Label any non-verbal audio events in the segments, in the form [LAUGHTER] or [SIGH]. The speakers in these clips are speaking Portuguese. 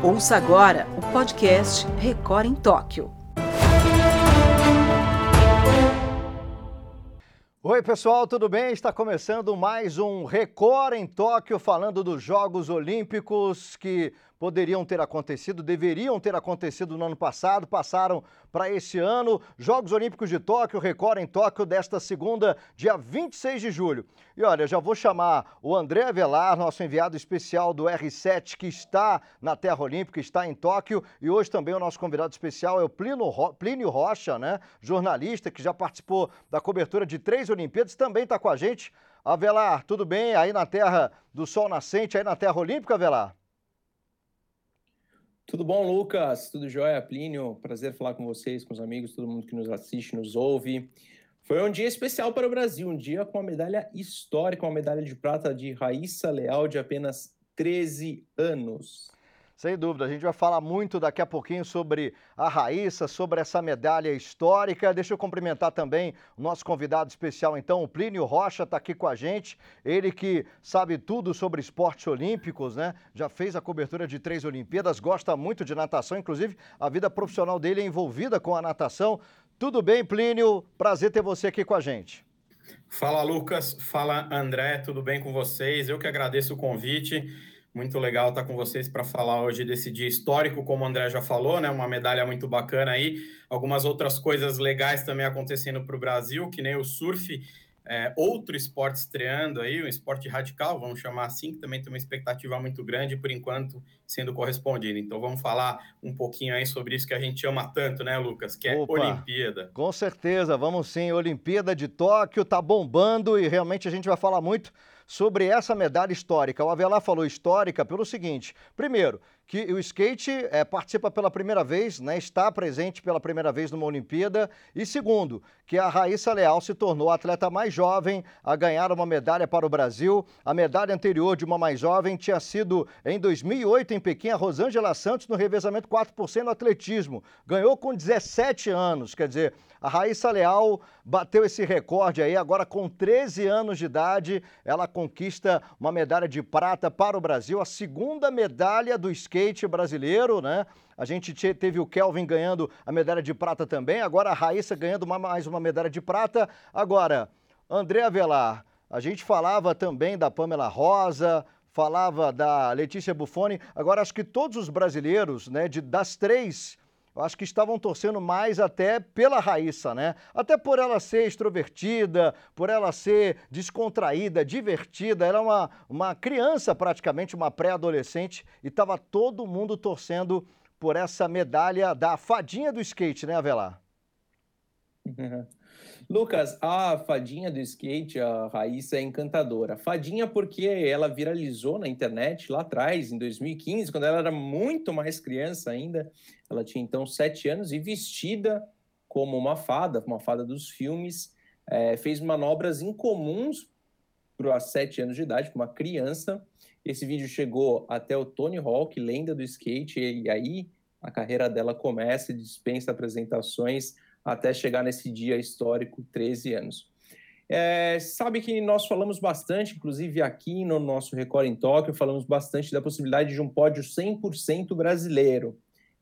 Ouça agora o podcast Record em Tóquio. Oi, pessoal, tudo bem? Está começando mais um Record em Tóquio, falando dos Jogos Olímpicos que poderiam ter acontecido, deveriam ter acontecido no ano passado, passaram para esse ano. Jogos Olímpicos de Tóquio, Record em Tóquio, desta segunda, dia 26 de julho. E olha, já vou chamar o André Avelar, nosso enviado especial do R7, que está na Terra Olímpica, está em Tóquio. E hoje também o nosso convidado especial é o Plínio, Ro... Plínio Rocha, né? jornalista que já participou da cobertura de três Olimpíadas, também está com a gente. Avelar, tudo bem? Aí na Terra do Sol Nascente, aí na Terra Olímpica, Avelar? Tudo bom, Lucas? Tudo jóia? Plínio, prazer falar com vocês, com os amigos, todo mundo que nos assiste, nos ouve. Foi um dia especial para o Brasil, um dia com uma medalha histórica, uma medalha de prata de Raíssa Leal, de apenas 13 anos. Sem dúvida, a gente vai falar muito daqui a pouquinho sobre a Raíssa, sobre essa medalha histórica. Deixa eu cumprimentar também o nosso convidado especial, então, o Plínio Rocha está aqui com a gente. Ele que sabe tudo sobre esportes olímpicos, né? Já fez a cobertura de três Olimpíadas, gosta muito de natação, inclusive a vida profissional dele é envolvida com a natação. Tudo bem, Plínio? Prazer ter você aqui com a gente. Fala, Lucas. Fala, André. Tudo bem com vocês? Eu que agradeço o convite. Muito legal estar com vocês para falar hoje desse dia histórico, como o André já falou, né? Uma medalha muito bacana aí. Algumas outras coisas legais também acontecendo para o Brasil, que nem o surf, é, outro esporte estreando aí, um esporte radical, vamos chamar assim, que também tem uma expectativa muito grande, por enquanto, sendo correspondido. Então vamos falar um pouquinho aí sobre isso que a gente ama tanto, né, Lucas? Que é Opa, Olimpíada. Com certeza, vamos sim. Olimpíada de Tóquio tá bombando e realmente a gente vai falar muito sobre essa medalha histórica. O Avelar falou histórica pelo seguinte: primeiro, que o skate é, participa pela primeira vez, né, está presente pela primeira vez numa Olimpíada. E segundo, que a Raíssa Leal se tornou a atleta mais jovem a ganhar uma medalha para o Brasil. A medalha anterior de uma mais jovem tinha sido em 2008 em Pequim, a Rosângela Santos no revezamento 4% no atletismo. Ganhou com 17 anos, quer dizer, a Raíssa Leal bateu esse recorde aí, agora com 13 anos de idade, ela conquista uma medalha de prata para o Brasil, a segunda medalha do skate brasileiro, né? A gente teve o Kelvin ganhando a medalha de prata também, agora a Raíssa ganhando uma, mais uma medalha de prata. Agora, André Avelar, a gente falava também da Pamela Rosa, falava da Letícia Buffoni, agora acho que todos os brasileiros, né, de, das três acho que estavam torcendo mais até pela Raíssa, né? Até por ela ser extrovertida, por ela ser descontraída, divertida. Era uma, uma criança praticamente, uma pré-adolescente, e estava todo mundo torcendo por essa medalha da fadinha do skate, né, Avelar? [LAUGHS] Lucas, a fadinha do skate, a Raíssa, é encantadora. Fadinha porque ela viralizou na internet lá atrás, em 2015, quando ela era muito mais criança ainda. Ela tinha então sete anos e vestida como uma fada, uma fada dos filmes, é, fez manobras incomuns para sete anos de idade, para uma criança. Esse vídeo chegou até o Tony Hawk, lenda do skate, e aí a carreira dela começa, dispensa apresentações até chegar nesse dia histórico, 13 anos. É, sabe que nós falamos bastante, inclusive aqui no nosso Record em Tóquio, falamos bastante da possibilidade de um pódio 100% brasileiro.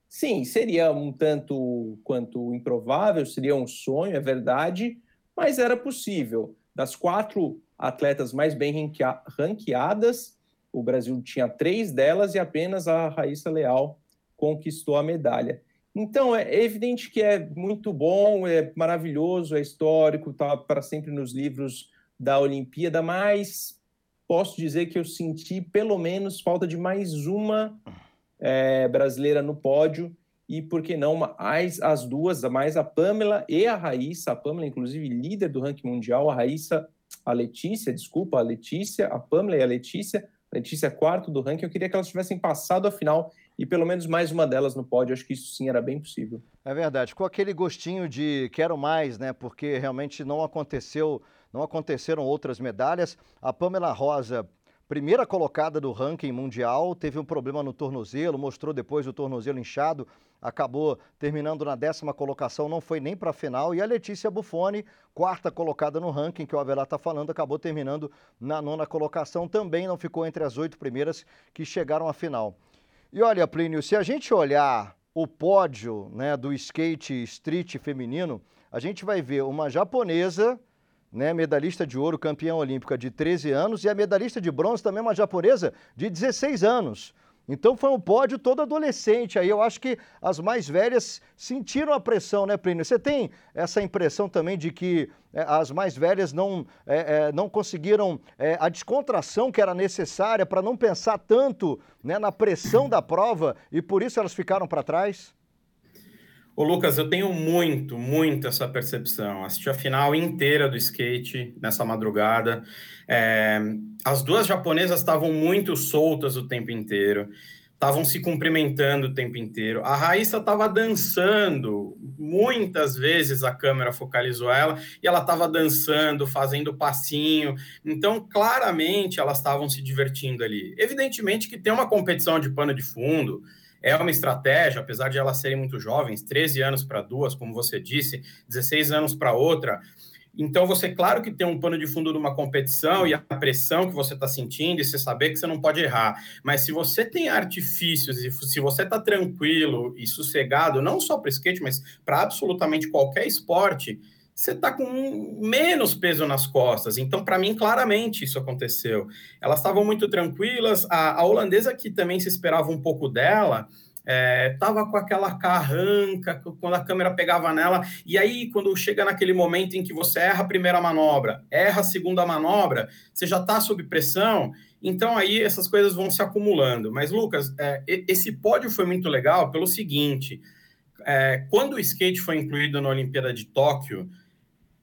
Sim, seria um tanto quanto improvável, seria um sonho, é verdade, mas era possível. Das quatro atletas mais bem ranqueadas, o Brasil tinha três delas e apenas a Raíssa Leal conquistou a medalha. Então, é evidente que é muito bom, é maravilhoso, é histórico, está para sempre nos livros da Olimpíada, mas posso dizer que eu senti pelo menos falta de mais uma é, brasileira no pódio. E por que não mais as duas, mais a Pamela e a Raíssa, a Pamela inclusive líder do ranking mundial, a Raíssa, a Letícia, desculpa, a Letícia, a Pamela e a Letícia, Letícia quarto do ranking, eu queria que elas tivessem passado a final e pelo menos mais uma delas no pódio. Acho que isso sim era bem possível. É verdade. Com aquele gostinho de quero mais, né? Porque realmente não aconteceu, não aconteceram outras medalhas. A Pamela Rosa, primeira colocada do ranking mundial, teve um problema no tornozelo, mostrou depois o tornozelo inchado, acabou terminando na décima colocação, não foi nem para a final. E a Letícia Buffoni, quarta colocada no ranking, que o Avelar está falando, acabou terminando na nona colocação, também não ficou entre as oito primeiras que chegaram à final. E olha, Plínio, se a gente olhar o pódio né, do skate street feminino, a gente vai ver uma japonesa, né, medalhista de ouro, campeã olímpica de 13 anos, e a medalhista de bronze também uma japonesa de 16 anos. Então foi um pódio todo adolescente. Aí eu acho que as mais velhas sentiram a pressão, né, Plínio? Você tem essa impressão também de que é, as mais velhas não, é, é, não conseguiram é, a descontração que era necessária para não pensar tanto né, na pressão da prova e por isso elas ficaram para trás? Ô Lucas, eu tenho muito, muito essa percepção. Assisti a final inteira do skate nessa madrugada. É, as duas japonesas estavam muito soltas o tempo inteiro, estavam se cumprimentando o tempo inteiro. A Raíssa estava dançando, muitas vezes a câmera focalizou ela e ela estava dançando, fazendo passinho. Então, claramente, elas estavam se divertindo ali. Evidentemente que tem uma competição de pano de fundo é uma estratégia, apesar de elas serem muito jovens, 13 anos para duas, como você disse, 16 anos para outra. Então, você, claro que tem um pano de fundo de uma competição e a pressão que você está sentindo, e você saber que você não pode errar. Mas se você tem artifícios e se você está tranquilo e sossegado, não só para skate, mas para absolutamente qualquer esporte, você está com menos peso nas costas. Então, para mim, claramente isso aconteceu. Elas estavam muito tranquilas. A, a, holandesa, que também se esperava um pouco dela, estava é, com aquela carranca, quando a câmera pegava nela. E aí, quando chega naquele momento em que você erra a primeira manobra, erra a segunda manobra, você já está sob pressão. Então, aí essas coisas vão se acumulando. Mas, Lucas, é, esse pódio foi muito legal pelo seguinte. É, quando o skate foi incluído na Olimpíada de Tóquio,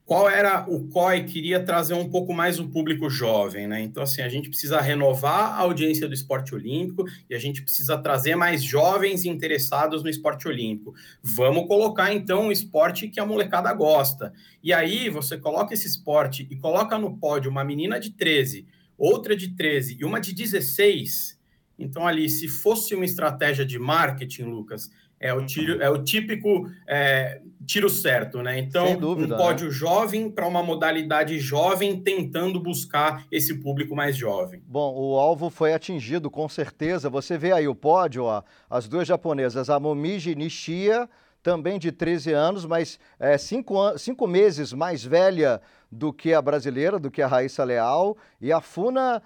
qual era o COI queria trazer um pouco mais o público jovem, né? Então, assim, a gente precisa renovar a audiência do esporte olímpico e a gente precisa trazer mais jovens interessados no esporte olímpico. Vamos colocar, então, um esporte que a molecada gosta. E aí, você coloca esse esporte e coloca no pódio uma menina de 13, outra de 13 e uma de 16. Então, ali, se fosse uma estratégia de marketing, Lucas, é o, tiro, é o típico é, tiro certo, né? Então, dúvida, um pódio né? jovem para uma modalidade jovem tentando buscar esse público mais jovem. Bom, o alvo foi atingido, com certeza. Você vê aí o pódio, ó, as duas japonesas, a Momiji Nishia, também de 13 anos, mas é, cinco, cinco meses mais velha do que a brasileira, do que a Raíssa Leal, e a Funa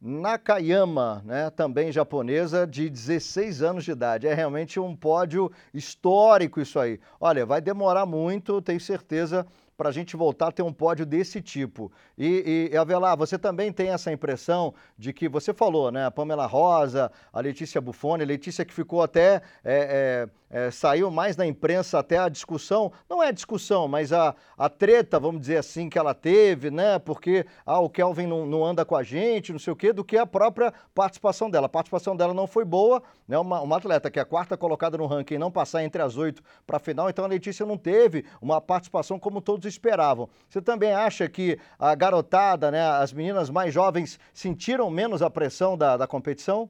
Nakayama, né, também japonesa, de 16 anos de idade. É realmente um pódio histórico isso aí. Olha, vai demorar muito, tenho certeza, para a gente voltar a ter um pódio desse tipo. E, e, Avelar, você também tem essa impressão de que você falou, né? A Pamela Rosa, a Letícia Buffoni, Letícia que ficou até. É, é, é, saiu mais na imprensa até a discussão, não é discussão, mas a, a treta, vamos dizer assim, que ela teve, né? Porque ah, o Kelvin não, não anda com a gente, não sei o quê, do que a própria participação dela. A participação dela não foi boa, né? Uma, uma atleta que é a quarta colocada no ranking não passar entre as oito para a final, então a Letícia não teve uma participação como todos esperavam. Você também acha que a garotada, né, as meninas mais jovens sentiram menos a pressão da, da competição?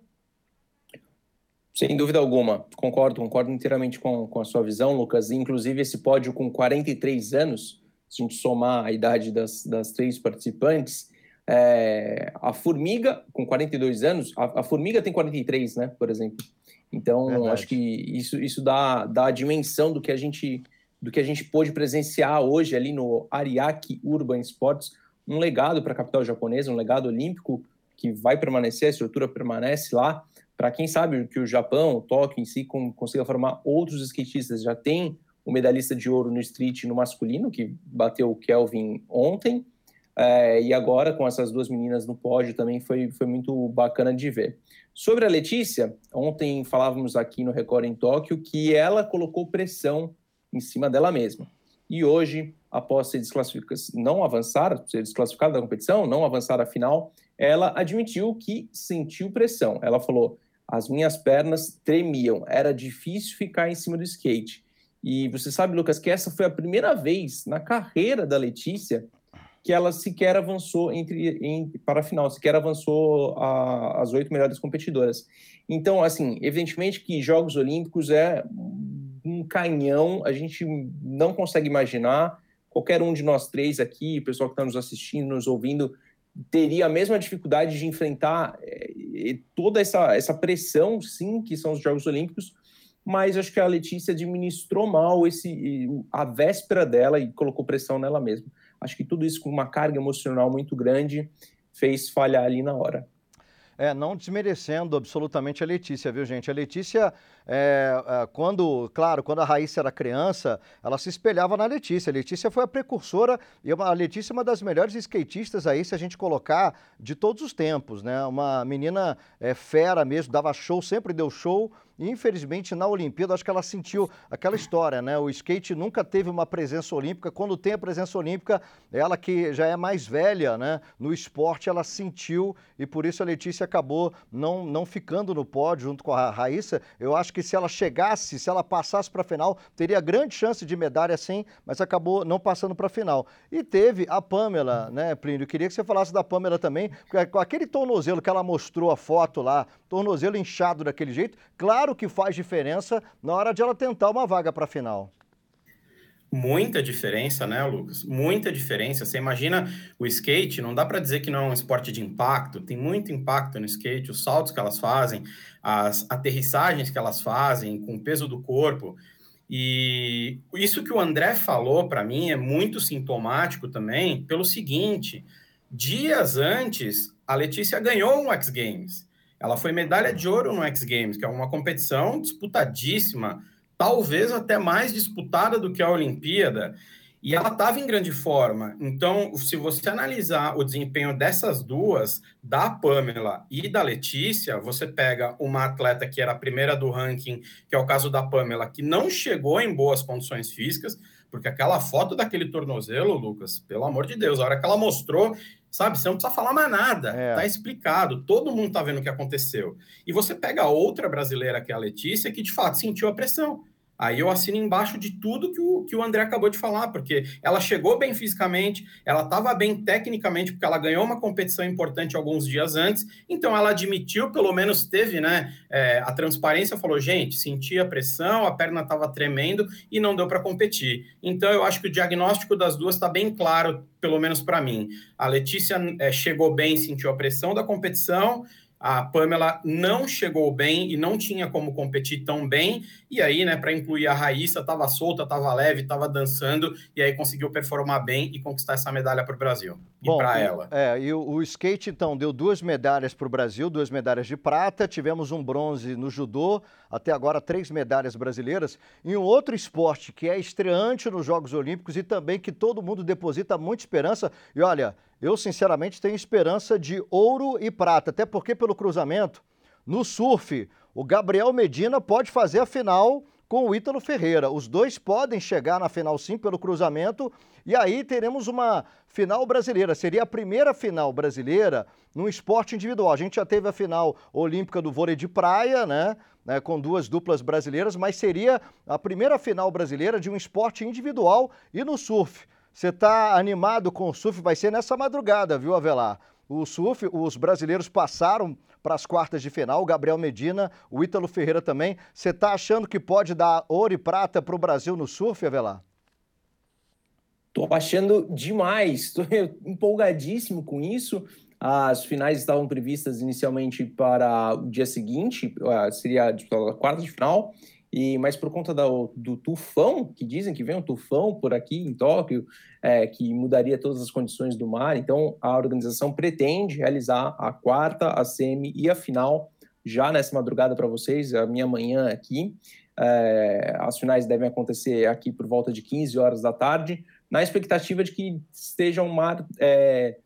Sem dúvida alguma, concordo, concordo inteiramente com, com a sua visão, Lucas. Inclusive, esse pódio com 43 anos, se a gente somar a idade das, das três participantes, é, a Formiga, com 42 anos, a, a, Formiga tem 43, né, por exemplo. Então, Verdade. acho que isso, isso dá, dá a dimensão do que a gente do que a gente pôde presenciar hoje ali no Ariake Urban Sports, um legado para a capital japonesa, um legado olímpico que vai permanecer, a estrutura permanece lá, para quem sabe que o Japão, o Tóquio em si, consiga formar outros skatistas. Já tem o medalhista de ouro no street no masculino, que bateu o Kelvin ontem, é, e agora com essas duas meninas no pódio também foi, foi muito bacana de ver. Sobre a Letícia, ontem falávamos aqui no Record em Tóquio que ela colocou pressão em cima dela mesma. E hoje, após ser desclassificada, não avançar, ser desclassificada da competição, não avançar à final, ela admitiu que sentiu pressão. Ela falou: as minhas pernas tremiam, era difícil ficar em cima do skate. E você sabe, Lucas, que essa foi a primeira vez na carreira da Letícia que ela sequer avançou entre, em, para a final, sequer avançou a, as oito melhores competidoras. Então, assim, evidentemente que Jogos Olímpicos é um canhão, a gente não consegue imaginar. Qualquer um de nós três aqui, pessoal que está nos assistindo, nos ouvindo, teria a mesma dificuldade de enfrentar eh, toda essa, essa pressão, sim, que são os Jogos Olímpicos, mas acho que a Letícia administrou mal esse a véspera dela e colocou pressão nela mesma. Acho que tudo isso com uma carga emocional muito grande fez falhar ali na hora. É, não desmerecendo absolutamente a Letícia, viu, gente? A Letícia, é, é, quando, claro, quando a Raíssa era criança, ela se espelhava na Letícia. A Letícia foi a precursora e a Letícia é uma das melhores skatistas aí, se a gente colocar, de todos os tempos, né? Uma menina é, fera mesmo, dava show, sempre deu show infelizmente, na Olimpíada, acho que ela sentiu aquela história, né? O skate nunca teve uma presença olímpica. Quando tem a presença olímpica, ela que já é mais velha, né? No esporte, ela sentiu e por isso a Letícia acabou não, não ficando no pódio junto com a Raíssa. Eu acho que se ela chegasse, se ela passasse para a final, teria grande chance de medalha sim, mas acabou não passando para a final. E teve a Pamela, né, Plínio? Eu queria que você falasse da Pamela também, com aquele tornozelo que ela mostrou a foto lá, tornozelo inchado daquele jeito, claro que faz diferença na hora de ela tentar uma vaga para a final. Muita diferença, né, Lucas? Muita diferença. Você imagina o skate, não dá para dizer que não é um esporte de impacto, tem muito impacto no skate, os saltos que elas fazem, as aterrissagens que elas fazem com o peso do corpo. E isso que o André falou para mim é muito sintomático também, pelo seguinte: dias antes, a Letícia ganhou um X Games. Ela foi medalha de ouro no X Games, que é uma competição disputadíssima, talvez até mais disputada do que a Olimpíada. E ela estava em grande forma. Então, se você analisar o desempenho dessas duas, da Pamela e da Letícia, você pega uma atleta que era a primeira do ranking, que é o caso da Pamela, que não chegou em boas condições físicas, porque aquela foto daquele tornozelo, Lucas, pelo amor de Deus, a hora que ela mostrou, sabe? Você não precisa falar mais nada, é. tá explicado, todo mundo tá vendo o que aconteceu. E você pega outra brasileira, que é a Letícia, que de fato sentiu a pressão. Aí eu assino embaixo de tudo que o, que o André acabou de falar, porque ela chegou bem fisicamente, ela estava bem tecnicamente, porque ela ganhou uma competição importante alguns dias antes, então ela admitiu, pelo menos teve né, é, a transparência, falou: gente, senti a pressão, a perna estava tremendo e não deu para competir. Então eu acho que o diagnóstico das duas está bem claro, pelo menos para mim. A Letícia é, chegou bem, sentiu a pressão da competição, a Pamela não chegou bem e não tinha como competir tão bem. E aí, né, para incluir a Raíssa, estava solta, estava leve, estava dançando e aí conseguiu performar bem e conquistar essa medalha para o Brasil Bom, e para ela. É, e o, o, skate então deu duas medalhas para o Brasil, duas medalhas de prata. Tivemos um bronze no judô, até agora três medalhas brasileiras. E um outro esporte que é estreante nos Jogos Olímpicos e também que todo mundo deposita muita esperança. E olha, eu, sinceramente, tenho esperança de ouro e prata, até porque pelo cruzamento, no surf, o Gabriel Medina pode fazer a final com o Ítalo Ferreira. Os dois podem chegar na final sim pelo cruzamento e aí teremos uma final brasileira. Seria a primeira final brasileira no esporte individual. A gente já teve a final olímpica do vôlei de praia, né? né com duas duplas brasileiras, mas seria a primeira final brasileira de um esporte individual e no surf. Você está animado com o surf? Vai ser nessa madrugada, viu, Avelar? O surf, os brasileiros passaram para as quartas de final, o Gabriel Medina, o Ítalo Ferreira também. Você está achando que pode dar ouro e prata para o Brasil no surf, Avelar? Estou achando demais, [LAUGHS] estou empolgadíssimo com isso. As finais estavam previstas inicialmente para o dia seguinte, ah, seria a quarta de final, e mas por conta do, tufão, que dizem que vem um tufão por aqui em Tóquio, é, que mudaria todas as condições do mar, então a organização pretende realizar a quarta, a semi e a final já nessa madrugada para vocês, a minha manhã aqui. É, as finais devem acontecer aqui por volta de 15 horas da tarde, na expectativa de que esteja um mar. É,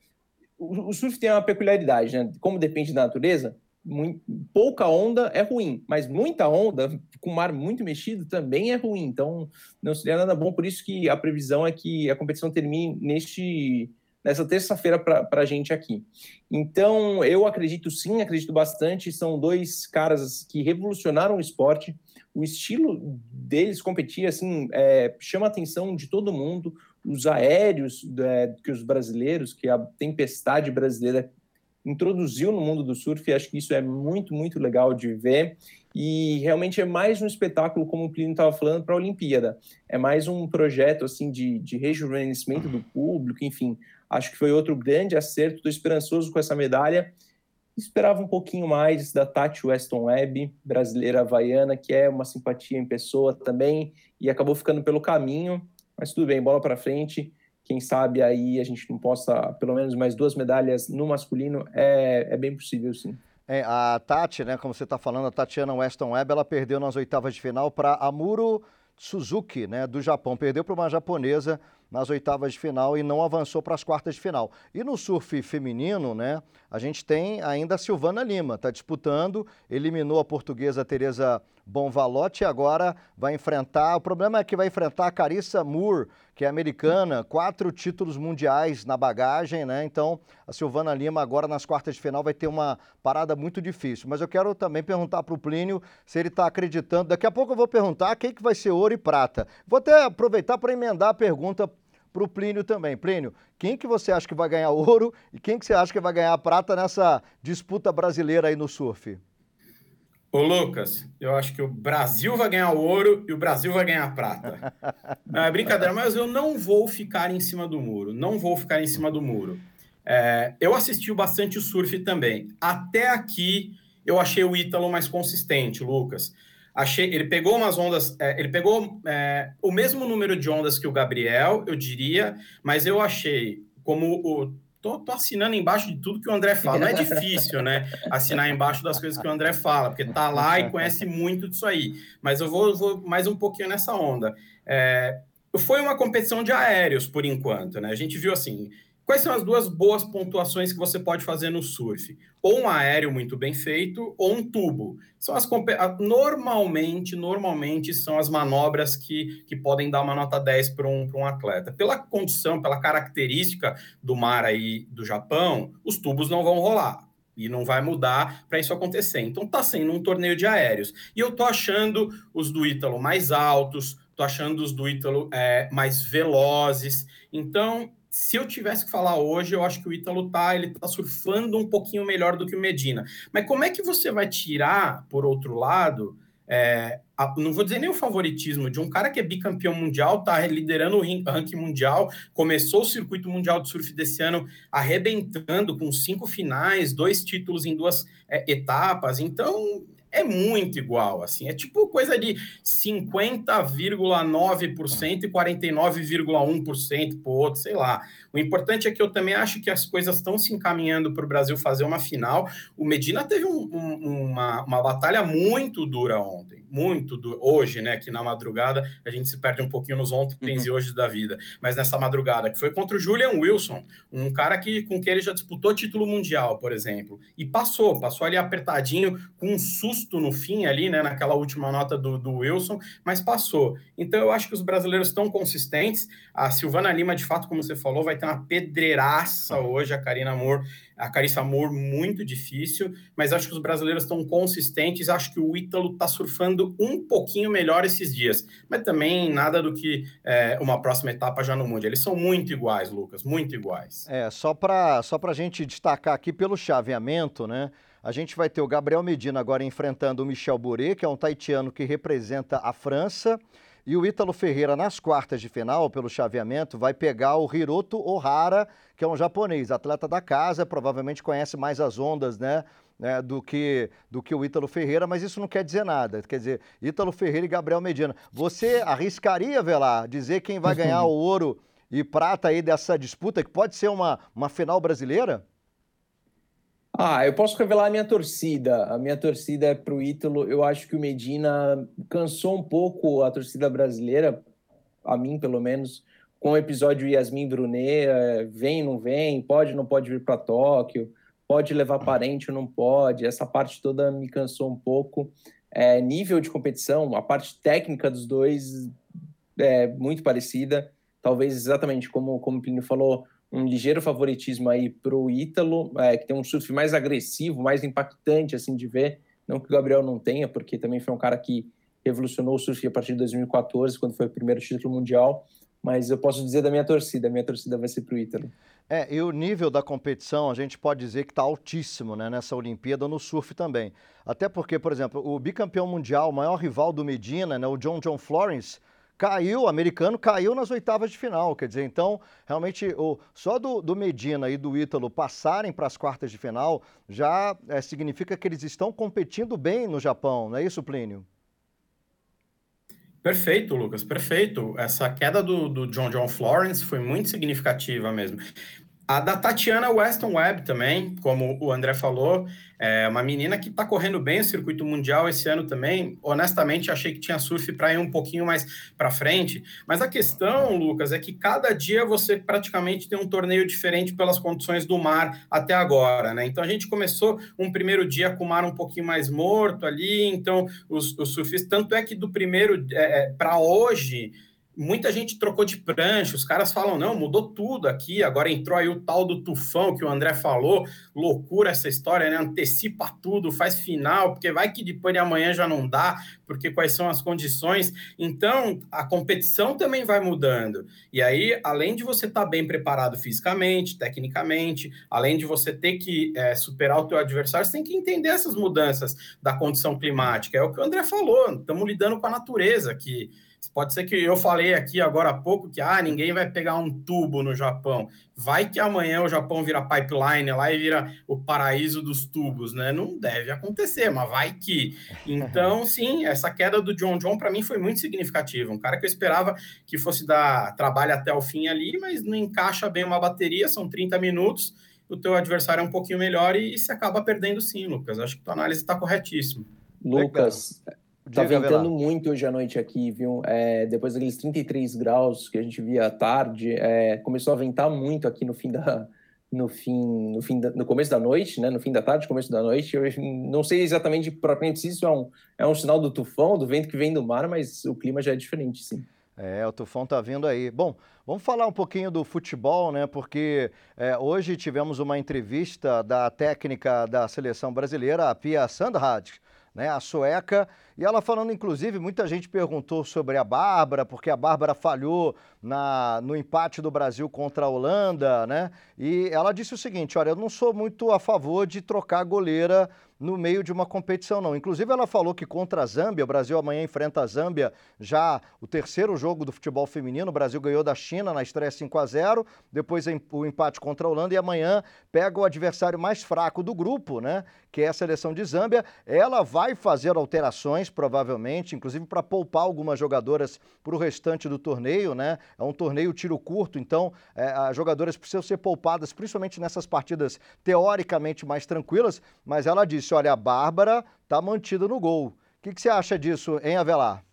o, o surf tem uma peculiaridade, né? Como depende da natureza, muito, pouca onda é ruim, mas muita onda, com mar muito mexido, também é ruim. Então, não seria nada bom. Por isso que a previsão é que a competição termine neste, nessa terça-feira para a gente aqui. Então, eu acredito sim, acredito bastante. São dois caras que revolucionaram o esporte. O estilo deles competir, assim, é, chama a atenção de todo mundo. Os aéreos é, que os brasileiros, que a tempestade brasileira introduziu no mundo do surf, e acho que isso é muito, muito legal de ver. E realmente é mais um espetáculo, como o Plínio estava falando, para a Olimpíada. É mais um projeto assim de, de rejuvenescimento do público, enfim. Acho que foi outro grande acerto. Estou esperançoso com essa medalha. esperava um pouquinho mais da Tati Weston Webb, brasileira havaiana, que é uma simpatia em pessoa também, e acabou ficando pelo caminho, mas tudo bem, bola para frente. Quem sabe aí a gente não possa, pelo menos mais duas medalhas no masculino, é, é bem possível sim. É, a Tati, né, como você está falando, a Tatiana Weston Webb, ela perdeu nas oitavas de final para Amuro Suzuki, né, do Japão. Perdeu para uma japonesa nas oitavas de final e não avançou para as quartas de final. E no surf feminino, né, a gente tem ainda a Silvana Lima, está disputando, eliminou a portuguesa Teresa Bonvalotti e agora vai enfrentar, o problema é que vai enfrentar a Carissa Moore, que é americana, quatro títulos mundiais na bagagem, né? Então, a Silvana Lima agora nas quartas de final vai ter uma parada muito difícil. Mas eu quero também perguntar para o Plínio se ele está acreditando. Daqui a pouco eu vou perguntar quem que vai ser ouro e prata. Vou até aproveitar para emendar a pergunta para o Plínio também. Plínio, quem que você acha que vai ganhar ouro e quem que você acha que vai ganhar prata nessa disputa brasileira aí no surf? Ô Lucas, eu acho que o Brasil vai ganhar ouro e o Brasil vai ganhar prata. [LAUGHS] Não, é brincadeira, mas eu não vou ficar em cima do muro. Não vou ficar em cima do muro. É, eu assisti bastante o surf também. Até aqui eu achei o Ítalo mais consistente, Lucas. Achei, ele pegou umas ondas, é, ele pegou é, o mesmo número de ondas que o Gabriel, eu diria, mas eu achei como o. Tô, tô, assinando embaixo de tudo que o André fala. Não é difícil, né? Assinar embaixo das coisas que o André fala, porque tá lá e conhece muito disso aí. Mas eu vou, vou mais um pouquinho nessa onda. É, foi uma competição de aéreos, por enquanto, né? A gente viu assim, Quais são as duas boas pontuações que você pode fazer no surf? Ou um aéreo muito bem feito, ou um tubo. São as normalmente, normalmente são as manobras que, que podem dar uma nota 10 para um, um atleta. Pela condição, pela característica do mar aí do Japão, os tubos não vão rolar. E não vai mudar para isso acontecer. Então tá sendo um torneio de aéreos. E eu tô achando os do Ítalo mais altos, tô achando os do Ítalo é, mais velozes. Então, se eu tivesse que falar hoje, eu acho que o Ítalo tá, ele tá surfando um pouquinho melhor do que o Medina. Mas como é que você vai tirar, por outro lado, é, a, não vou dizer nem o favoritismo de um cara que é bicampeão mundial, tá liderando o ranking mundial, começou o circuito mundial de surf desse ano arrebentando com cinco finais, dois títulos em duas é, etapas. Então, é muito igual, assim, é tipo coisa de 50,9% e 49,1% para o outro, sei lá. O importante é que eu também acho que as coisas estão se encaminhando para o Brasil fazer uma final. O Medina teve um, um, uma, uma batalha muito dura ontem muito do, hoje, né? Que na madrugada a gente se perde um pouquinho nos ontem uhum. e hoje da vida, mas nessa madrugada, que foi contra o Julian Wilson, um cara que com que ele já disputou título mundial, por exemplo, e passou, passou ali apertadinho, com um susto no fim ali, né? Naquela última nota do, do Wilson, mas passou. Então eu acho que os brasileiros estão consistentes. A Silvana Lima, de fato, como você falou, vai ter uma pedreiraça hoje, a Karina Moore a Carissa Moore muito difícil, mas acho que os brasileiros estão consistentes, acho que o Ítalo está surfando um pouquinho melhor esses dias, mas também nada do que é, uma próxima etapa já no mundo. Eles são muito iguais, Lucas, muito iguais. É, só para só a gente destacar aqui pelo chaveamento, né? A gente vai ter o Gabriel Medina agora enfrentando o Michel Bourret, que é um taitiano que representa a França. E o Ítalo Ferreira, nas quartas de final, pelo chaveamento, vai pegar o Hiroto Ohara, que é um japonês, atleta da casa, provavelmente conhece mais as ondas, né? né do, que, do que o Ítalo Ferreira, mas isso não quer dizer nada. Quer dizer, Ítalo Ferreira e Gabriel Medina. Você arriscaria, Velar, dizer quem vai ganhar [LAUGHS] o ouro e prata aí dessa disputa, que pode ser uma, uma final brasileira? Ah, eu posso revelar a minha torcida. A minha torcida é para o Ítalo. Eu acho que o Medina cansou um pouco a torcida brasileira, a mim pelo menos, com o episódio Yasmin Brunet, é, vem, não vem, pode, não pode vir para Tóquio, pode levar parente ou não pode. Essa parte toda me cansou um pouco. É, nível de competição, a parte técnica dos dois é muito parecida. Talvez exatamente como, como o Plínio falou, um ligeiro favoritismo aí para o Ítalo, é, que tem um surf mais agressivo, mais impactante assim de ver. Não que o Gabriel não tenha, porque também foi um cara que revolucionou o surf a partir de 2014, quando foi o primeiro título mundial. Mas eu posso dizer da minha torcida, a minha torcida vai ser para o Ítalo. É, e o nível da competição, a gente pode dizer que está altíssimo né, nessa Olimpíada, no surf também. Até porque, por exemplo, o bicampeão mundial, o maior rival do Medina, né, o John John Florence, caiu, o americano caiu nas oitavas de final. Quer dizer, então, realmente, o, só do, do Medina e do Ítalo passarem para as quartas de final já é, significa que eles estão competindo bem no Japão, não é isso, Plínio? Perfeito, Lucas, perfeito. Essa queda do, do John John Florence foi muito significativa mesmo. A da Tatiana Weston Webb também, como o André falou, é uma menina que está correndo bem o circuito mundial esse ano também. Honestamente, achei que tinha surf para ir um pouquinho mais para frente. Mas a questão, Lucas, é que cada dia você praticamente tem um torneio diferente pelas condições do mar até agora, né? Então a gente começou um primeiro dia com o mar um pouquinho mais morto ali. Então os, os surfistas, tanto é que do primeiro é, é para hoje muita gente trocou de prancha, os caras falam, não, mudou tudo aqui, agora entrou aí o tal do tufão que o André falou, loucura essa história, né? Antecipa tudo, faz final, porque vai que depois de amanhã já não dá, porque quais são as condições. Então, a competição também vai mudando. E aí, além de você estar tá bem preparado fisicamente, tecnicamente, além de você ter que é, superar o teu adversário, você tem que entender essas mudanças da condição climática. É o que o André falou, estamos lidando com a natureza aqui. Pode ser que eu falei aqui agora há pouco que ah, ninguém vai pegar um tubo no Japão. Vai que amanhã o Japão vira pipeline lá e vira o paraíso dos tubos, né? Não deve acontecer, mas vai que. Então, [LAUGHS] sim, essa queda do John John para mim foi muito significativa. Um cara que eu esperava que fosse dar trabalho até o fim ali, mas não encaixa bem uma bateria, são 30 minutos. O teu adversário é um pouquinho melhor e, e se acaba perdendo sim, Lucas. Acho que tua análise está corretíssima. Lucas, Legal. Tá ventando muito hoje à noite aqui, viu? É, depois daqueles 33 graus que a gente via à tarde, é, começou a ventar muito aqui no fim da, no fim, no fim da, no começo da noite, né? No fim da tarde, começo da noite. Eu não sei exatamente propriamente se isso é um, é um sinal do tufão, do vento que vem do mar, mas o clima já é diferente, sim. É, o tufão tá vindo aí. Bom, vamos falar um pouquinho do futebol, né? Porque é, hoje tivemos uma entrevista da técnica da seleção brasileira, a Pia Sandhag, né? A sueca e ela falando, inclusive, muita gente perguntou sobre a Bárbara, porque a Bárbara falhou na, no empate do Brasil contra a Holanda, né? E ela disse o seguinte: olha, eu não sou muito a favor de trocar goleira no meio de uma competição, não. Inclusive, ela falou que contra a Zâmbia, o Brasil amanhã enfrenta a Zâmbia, já o terceiro jogo do futebol feminino. O Brasil ganhou da China na estreia 5 a 0 depois o empate contra a Holanda e amanhã pega o adversário mais fraco do grupo, né? Que é a seleção de Zâmbia. Ela vai fazer alterações, provavelmente, inclusive para poupar algumas jogadoras para o restante do torneio, né? É um torneio tiro curto, então é, as jogadoras precisam ser poupadas, principalmente nessas partidas teoricamente mais tranquilas. Mas ela disse olha, a Bárbara está mantida no gol. O que, que você acha disso, hein, Avelar?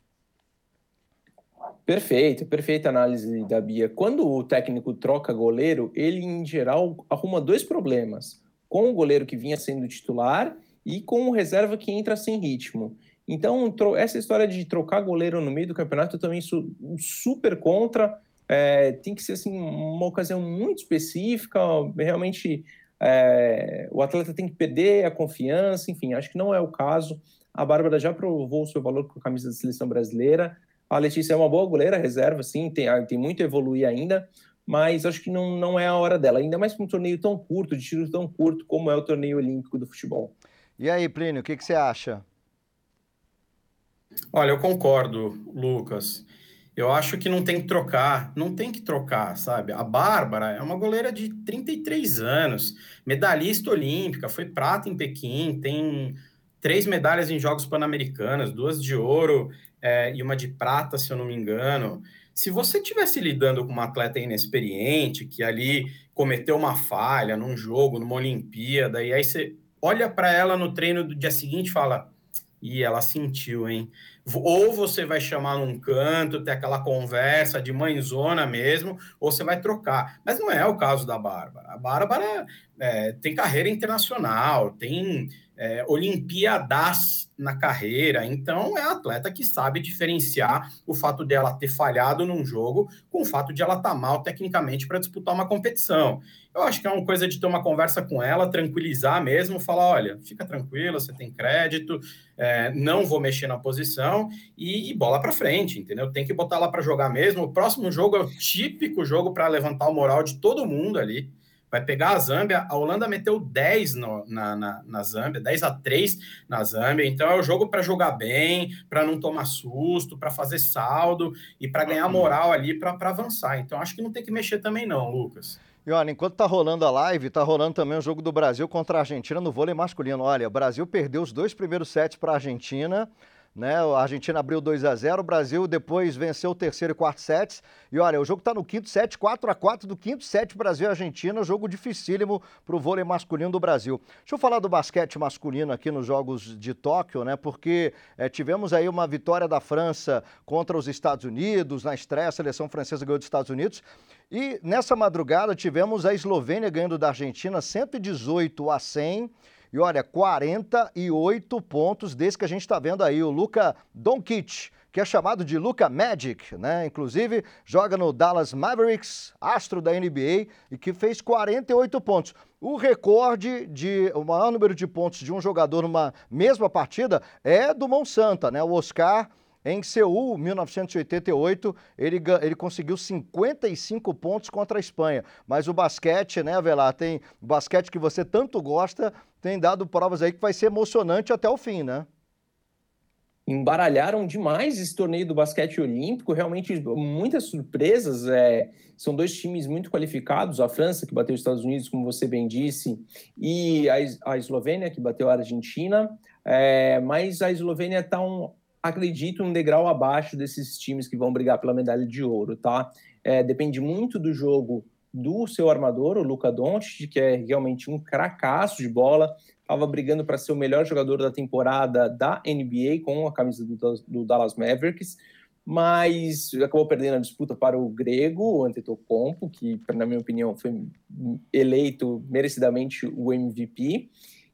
Perfeito, perfeita análise da Bia. Quando o técnico troca goleiro, ele, em geral, arruma dois problemas: com o goleiro que vinha sendo titular e com o reserva que entra sem ritmo. Então, essa história de trocar goleiro no meio do campeonato, eu também sou super contra. É, tem que ser assim, uma ocasião muito específica, realmente é, o atleta tem que perder a confiança, enfim, acho que não é o caso. A Bárbara já provou o seu valor com a camisa da seleção brasileira. A Letícia é uma boa goleira, reserva, sim, tem, tem muito a evoluir ainda, mas acho que não, não é a hora dela, ainda mais para um torneio tão curto, de tiro tão curto como é o torneio olímpico do futebol. E aí, Plínio, o que, que você acha? Olha, eu concordo, Lucas. Eu acho que não tem que trocar, não tem que trocar, sabe? A Bárbara é uma goleira de 33 anos, medalhista olímpica, foi prata em Pequim, tem três medalhas em Jogos Pan-Americanos, duas de ouro é, e uma de prata, se eu não me engano. Se você estivesse lidando com uma atleta inexperiente, que ali cometeu uma falha num jogo, numa Olimpíada, e aí você olha para ela no treino do dia seguinte e fala: e ela sentiu, hein? Ou você vai chamar num canto, ter aquela conversa de mãezona mesmo, ou você vai trocar. Mas não é o caso da Bárbara. A Bárbara é, tem carreira internacional, tem é, Olimpíadas na carreira, então é atleta que sabe diferenciar o fato dela ter falhado num jogo com o fato de ela estar tá mal tecnicamente para disputar uma competição. Eu acho que é uma coisa de ter uma conversa com ela, tranquilizar mesmo, falar: olha, fica tranquila, você tem crédito, é, não vou mexer na posição e, e bola para frente, entendeu? Tem que botar lá para jogar mesmo. O próximo jogo é o típico jogo para levantar o moral de todo mundo ali vai pegar a Zâmbia. A Holanda meteu 10 no, na, na, na Zâmbia, 10 a 3 na Zâmbia. Então é o jogo para jogar bem, para não tomar susto, para fazer saldo e para ganhar uhum. moral ali para avançar. Então acho que não tem que mexer também, não, Lucas. E olha, enquanto tá rolando a live, tá rolando também o jogo do Brasil contra a Argentina no vôlei masculino. Olha, o Brasil perdeu os dois primeiros sets para a Argentina. Né? A Argentina abriu 2 a 0 o Brasil depois venceu o terceiro e quarto sets. E olha, o jogo está no quinto set, 4 a 4 do quinto set Brasil Argentina, jogo dificílimo para o vôlei masculino do Brasil. Deixa eu falar do basquete masculino aqui nos Jogos de Tóquio, né? Porque é, tivemos aí uma vitória da França contra os Estados Unidos, na estreia, a seleção francesa ganhou dos Estados Unidos. E nessa madrugada tivemos a Eslovênia ganhando da Argentina 118 a 100. E olha, 48 pontos desse que a gente está vendo aí, o Luca Doncic, que é chamado de Luca Magic, né? Inclusive, joga no Dallas Mavericks, astro da NBA, e que fez 48 pontos. O recorde de o maior número de pontos de um jogador numa mesma partida é do Monsanto, né? O Oscar em Seul, 1988, ele, ele conseguiu 55 pontos contra a Espanha. Mas o basquete, né, Avelar, tem o basquete que você tanto gosta, tem dado provas aí que vai ser emocionante até o fim, né? Embaralharam demais esse torneio do basquete olímpico, realmente muitas surpresas. É, são dois times muito qualificados: a França, que bateu os Estados Unidos, como você bem disse, e a, a Eslovênia, que bateu a Argentina. É, mas a Eslovênia está um, acredito, um degrau abaixo desses times que vão brigar pela medalha de ouro, tá? É, depende muito do jogo do seu armador, o Luca Doncic, que é realmente um cracaço de bola, estava brigando para ser o melhor jogador da temporada da NBA com a camisa do, do, Dallas Mavericks, mas acabou perdendo a disputa para o grego, o Antetokounmpo, que, na minha opinião, foi eleito merecidamente o MVP.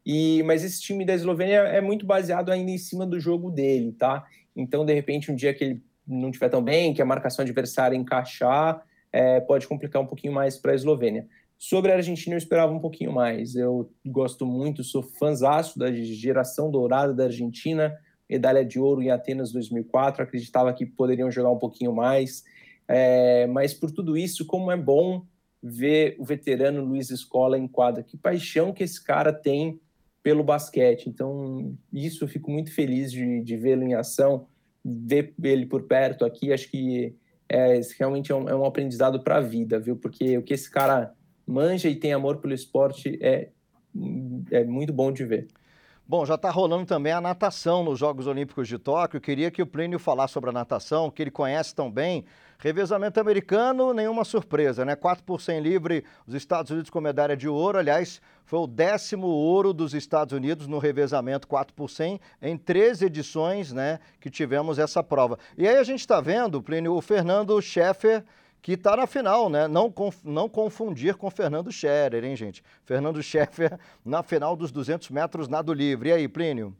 E, mas esse time da Eslovênia é muito baseado ainda em cima do jogo dele, tá? Então, de repente, um dia que ele não estiver tão bem, que a marcação adversária encaixar, é, pode complicar um pouquinho mais para a Eslovênia. Sobre a Argentina, eu esperava um pouquinho mais. Eu gosto muito, sou fãzaço da geração dourada da Argentina, medalha de ouro em Atenas 2004. Acreditava que poderiam jogar um pouquinho mais. É, mas por tudo isso, como é bom ver o veterano Luiz Escola em quadra. Que paixão que esse cara tem pelo basquete. Então, isso eu fico muito feliz de, de vê-lo em ação, ver ele por perto aqui. Acho que é, realmente é um, é um aprendizado para a vida, viu? Porque o que esse cara manja e tem amor pelo esporte é, é muito bom de ver. Bom, já está rolando também a natação nos Jogos Olímpicos de Tóquio. Queria que o Plínio falasse sobre a natação, que ele conhece tão bem. Revezamento americano, nenhuma surpresa, né? 4 por 100 livre, os Estados Unidos com medalha de ouro. Aliás, foi o décimo ouro dos Estados Unidos no revezamento 4 por 100 em três edições, né? Que tivemos essa prova. E aí a gente está vendo, Plínio, o Fernando Scheffer que está na final, né? Não, conf, não confundir com Fernando Scherer, hein, gente? Fernando Scheffer [LAUGHS] na final dos 200 metros nado livre. E aí, Plínio?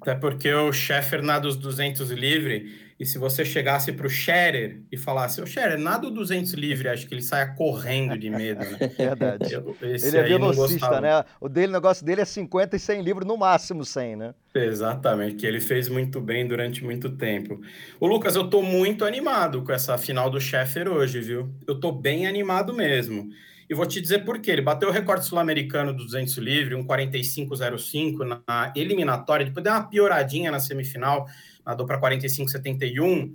Até porque o Scheffer nada dos 200 livre e se você chegasse para o Scherer e falasse, ô Scherer, nada do 200 livre, acho que ele saia correndo de medo, né? [LAUGHS] Verdade. Eu, ele é velocista, né? O dele, o negócio dele é 50 e 100 livros, no máximo 100, né? Exatamente, que ele fez muito bem durante muito tempo. O Lucas, eu tô muito animado com essa final do Scheffer hoje, viu? Eu tô bem animado mesmo. E vou te dizer por quê. Ele bateu o recorde sul-americano do 200 livre, um 45,05 na eliminatória, depois deu uma pioradinha na semifinal, nadou para 45,71.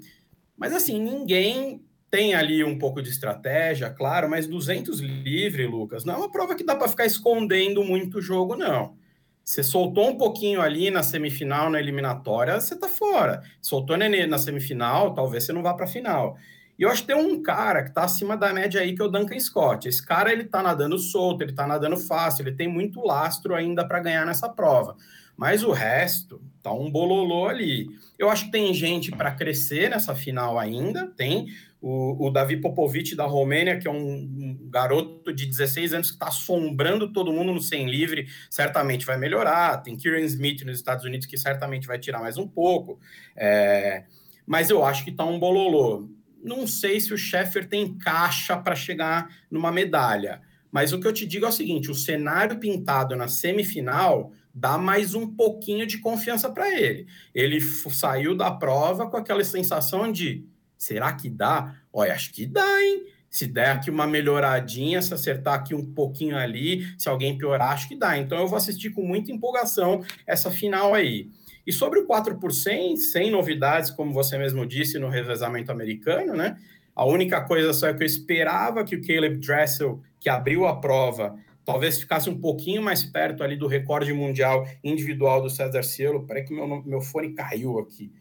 Mas assim, ninguém tem ali um pouco de estratégia, claro, mas 200 livre, Lucas, não é uma prova que dá para ficar escondendo muito o jogo, não. Você soltou um pouquinho ali na semifinal, na eliminatória, você tá fora. Soltou na semifinal, talvez você não vá para a final. E eu acho que tem um cara que está acima da média aí, que é o Duncan Scott. Esse cara, ele tá nadando solto, ele tá nadando fácil, ele tem muito lastro ainda para ganhar nessa prova. Mas o resto tá um bololô ali. Eu acho que tem gente para crescer nessa final ainda. Tem o, o Davi Popovic da Romênia, que é um, um garoto de 16 anos que está assombrando todo mundo no 100 livre, certamente vai melhorar. Tem Kieran Smith nos Estados Unidos, que certamente vai tirar mais um pouco. É... Mas eu acho que tá um bololô. Não sei se o Sheffer tem caixa para chegar numa medalha. Mas o que eu te digo é o seguinte: o cenário pintado na semifinal dá mais um pouquinho de confiança para ele. Ele saiu da prova com aquela sensação de será que dá? Olha, acho que dá, hein? Se der aqui uma melhoradinha, se acertar aqui um pouquinho ali, se alguém piorar, acho que dá. Então eu vou assistir com muita empolgação essa final aí. E sobre o 4%, sem novidades, como você mesmo disse no revezamento americano, né? A única coisa só é que eu esperava que o Caleb Dressel, que abriu a prova, talvez ficasse um pouquinho mais perto ali do recorde mundial individual do César Cielo. Peraí que meu, meu fone caiu aqui.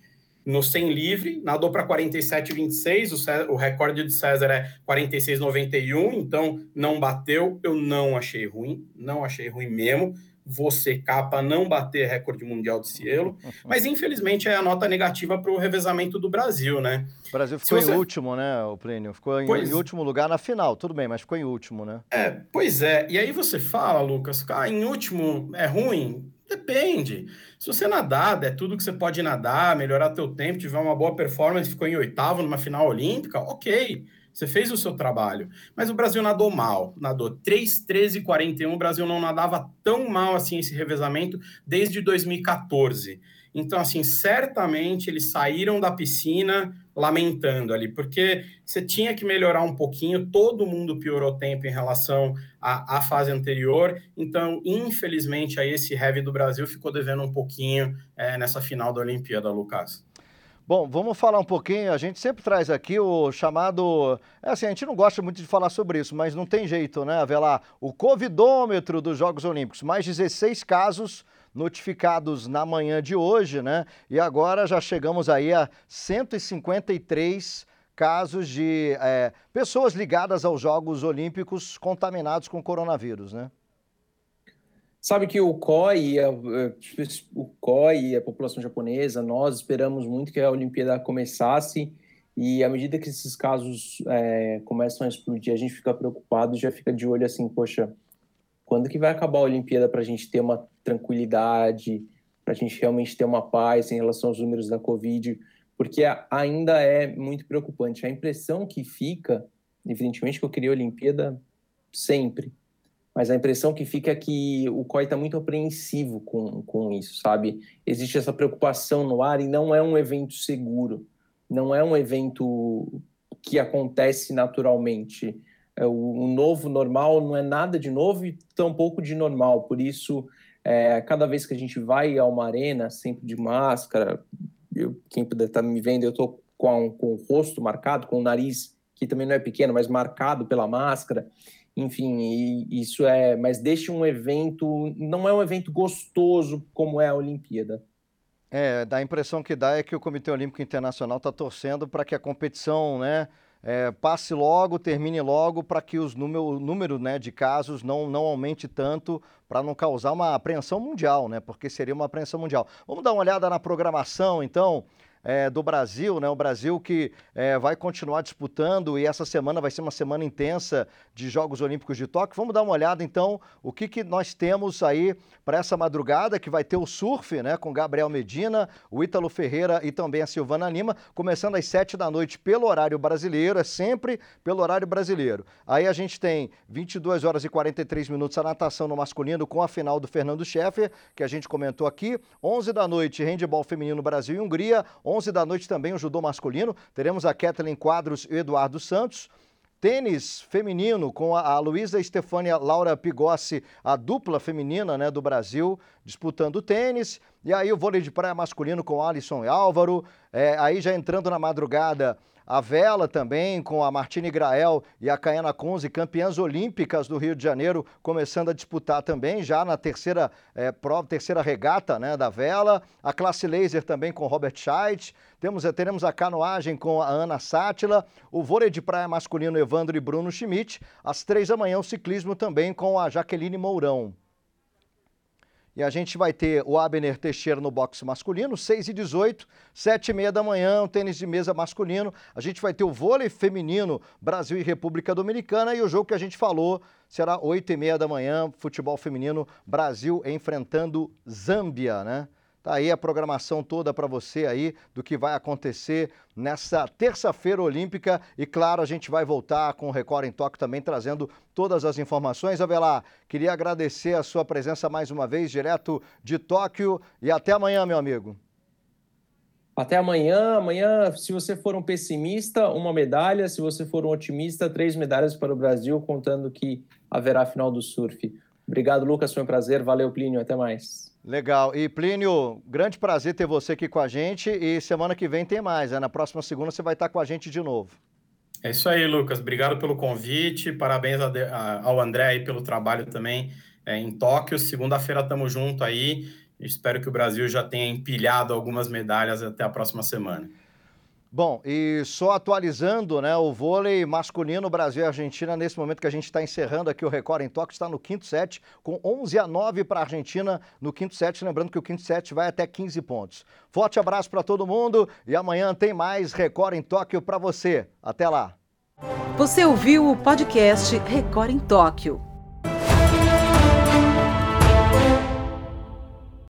No 100 livre, nadou para 47,26, o, o recorde do César é 46,91, então não bateu, eu não achei ruim, não achei ruim mesmo você capa não bater recorde mundial de cielo, [LAUGHS] mas infelizmente é a nota negativa para o revezamento do Brasil, né? O Brasil ficou você... em último, né, o Plínio? Ficou em, pois... em, último lugar na final, tudo bem, mas ficou em último, né? É, pois é. E aí você fala, Lucas, ficar em último é ruim? Depende. Se você nadar, é tudo que você pode nadar, melhorar teu tempo, tiver uma boa performance, ficou em oitavo numa final olímpica, ok. Você fez o seu trabalho. Mas o Brasil nadou mal. Nadou 3, 13 e 41. O Brasil não nadava tão mal assim esse revezamento desde 2014. Então, assim, certamente eles saíram da piscina lamentando ali, porque você tinha que melhorar um pouquinho, todo mundo piorou tempo em relação à, à fase anterior, então, infelizmente, aí esse heavy do Brasil ficou devendo um pouquinho é, nessa final da Olimpíada, Lucas. Bom, vamos falar um pouquinho. A gente sempre traz aqui o chamado. É assim, a gente não gosta muito de falar sobre isso, mas não tem jeito, né? Lá o Covidômetro dos Jogos Olímpicos. Mais 16 casos notificados na manhã de hoje, né? E agora já chegamos aí a 153 casos de é, pessoas ligadas aos Jogos Olímpicos contaminados com coronavírus, né? Sabe que o COI, a, o COI a população japonesa, nós esperamos muito que a Olimpíada começasse. E à medida que esses casos é, começam a explodir, a gente fica preocupado, já fica de olho assim, poxa, quando que vai acabar a Olimpíada para a gente ter uma tranquilidade, para a gente realmente ter uma paz em relação aos números da Covid, porque ainda é muito preocupante. A impressão que fica, evidentemente que eu queria a Olimpíada sempre, mas a impressão que fica é que o COI está muito apreensivo com, com isso, sabe? Existe essa preocupação no ar e não é um evento seguro, não é um evento que acontece naturalmente. É, o, o novo normal não é nada de novo e tampouco de normal, por isso, é, cada vez que a gente vai a uma arena, sempre de máscara, eu, quem puder estar tá me vendo, eu estou com, com o rosto marcado, com o nariz, que também não é pequeno, mas marcado pela máscara, enfim, isso é, mas deixa um evento, não é um evento gostoso como é a Olimpíada. É, dá a impressão que dá é que o Comitê Olímpico Internacional está torcendo para que a competição, né, é, passe logo, termine logo, para que os número, o número né, de casos não, não aumente tanto, para não causar uma apreensão mundial, né? Porque seria uma apreensão mundial. Vamos dar uma olhada na programação, então é, do Brasil, né? O Brasil que é, vai continuar disputando e essa semana vai ser uma semana intensa de Jogos Olímpicos de Tóquio. Vamos dar uma olhada então o que, que nós temos aí para essa madrugada, que vai ter o surf, né? Com Gabriel Medina, o Ítalo Ferreira e também a Silvana Lima, começando às sete da noite pelo horário brasileiro, é sempre pelo horário brasileiro. Aí a gente tem 22 horas e 43 minutos a natação no masculino com a final do Fernando Scheffer, que a gente comentou aqui. 11 da noite, handebol feminino Brasil e Hungria. 11 da noite também o judô masculino. Teremos a Kathleen Quadros e o Eduardo Santos. Tênis feminino com a, a Luísa Estefânia Laura Pigossi, a dupla feminina né, do Brasil, disputando tênis. E aí o vôlei de praia masculino com Alisson e Álvaro. É, aí já entrando na madrugada, a vela também, com a Martine Grael e a Caiana Conze, campeãs olímpicas do Rio de Janeiro, começando a disputar também, já na terceira é, prova, terceira regata né, da vela. A classe laser também com Robert Scheidt. Temos, eh, teremos a canoagem com a Ana Sátila, o vôlei de praia masculino Evandro e Bruno Schmidt. Às três da manhã, o ciclismo também com a Jaqueline Mourão. E a gente vai ter o Abner Teixeira no boxe masculino, 6 e 18, 7 e meia da manhã, o tênis de mesa masculino. A gente vai ter o vôlei feminino, Brasil e República Dominicana. E o jogo que a gente falou será 8 e meia da manhã, futebol feminino, Brasil enfrentando Zâmbia, né? Tá aí a programação toda para você aí do que vai acontecer nessa terça-feira olímpica e claro, a gente vai voltar com o Record em Toque também trazendo todas as informações. Avelar, queria agradecer a sua presença mais uma vez direto de Tóquio e até amanhã, meu amigo. Até amanhã. Amanhã, se você for um pessimista, uma medalha. Se você for um otimista, três medalhas para o Brasil, contando que haverá final do surf. Obrigado, Lucas. Foi um prazer. Valeu, Plínio. Até mais. Legal. E Plínio, grande prazer ter você aqui com a gente. E semana que vem tem mais. Né? Na próxima segunda você vai estar com a gente de novo. É isso aí, Lucas. Obrigado pelo convite. Parabéns ao André aí pelo trabalho também é, em Tóquio. Segunda-feira estamos junto aí. Espero que o Brasil já tenha empilhado algumas medalhas até a próxima semana. Bom, e só atualizando, né, o vôlei masculino Brasil e Argentina, nesse momento que a gente está encerrando aqui o Record em Tóquio, está no quinto set, com 11 a 9 para a Argentina no quinto set, lembrando que o quinto set vai até 15 pontos. Forte abraço para todo mundo e amanhã tem mais Record em Tóquio para você. Até lá. Você ouviu o podcast Record em Tóquio.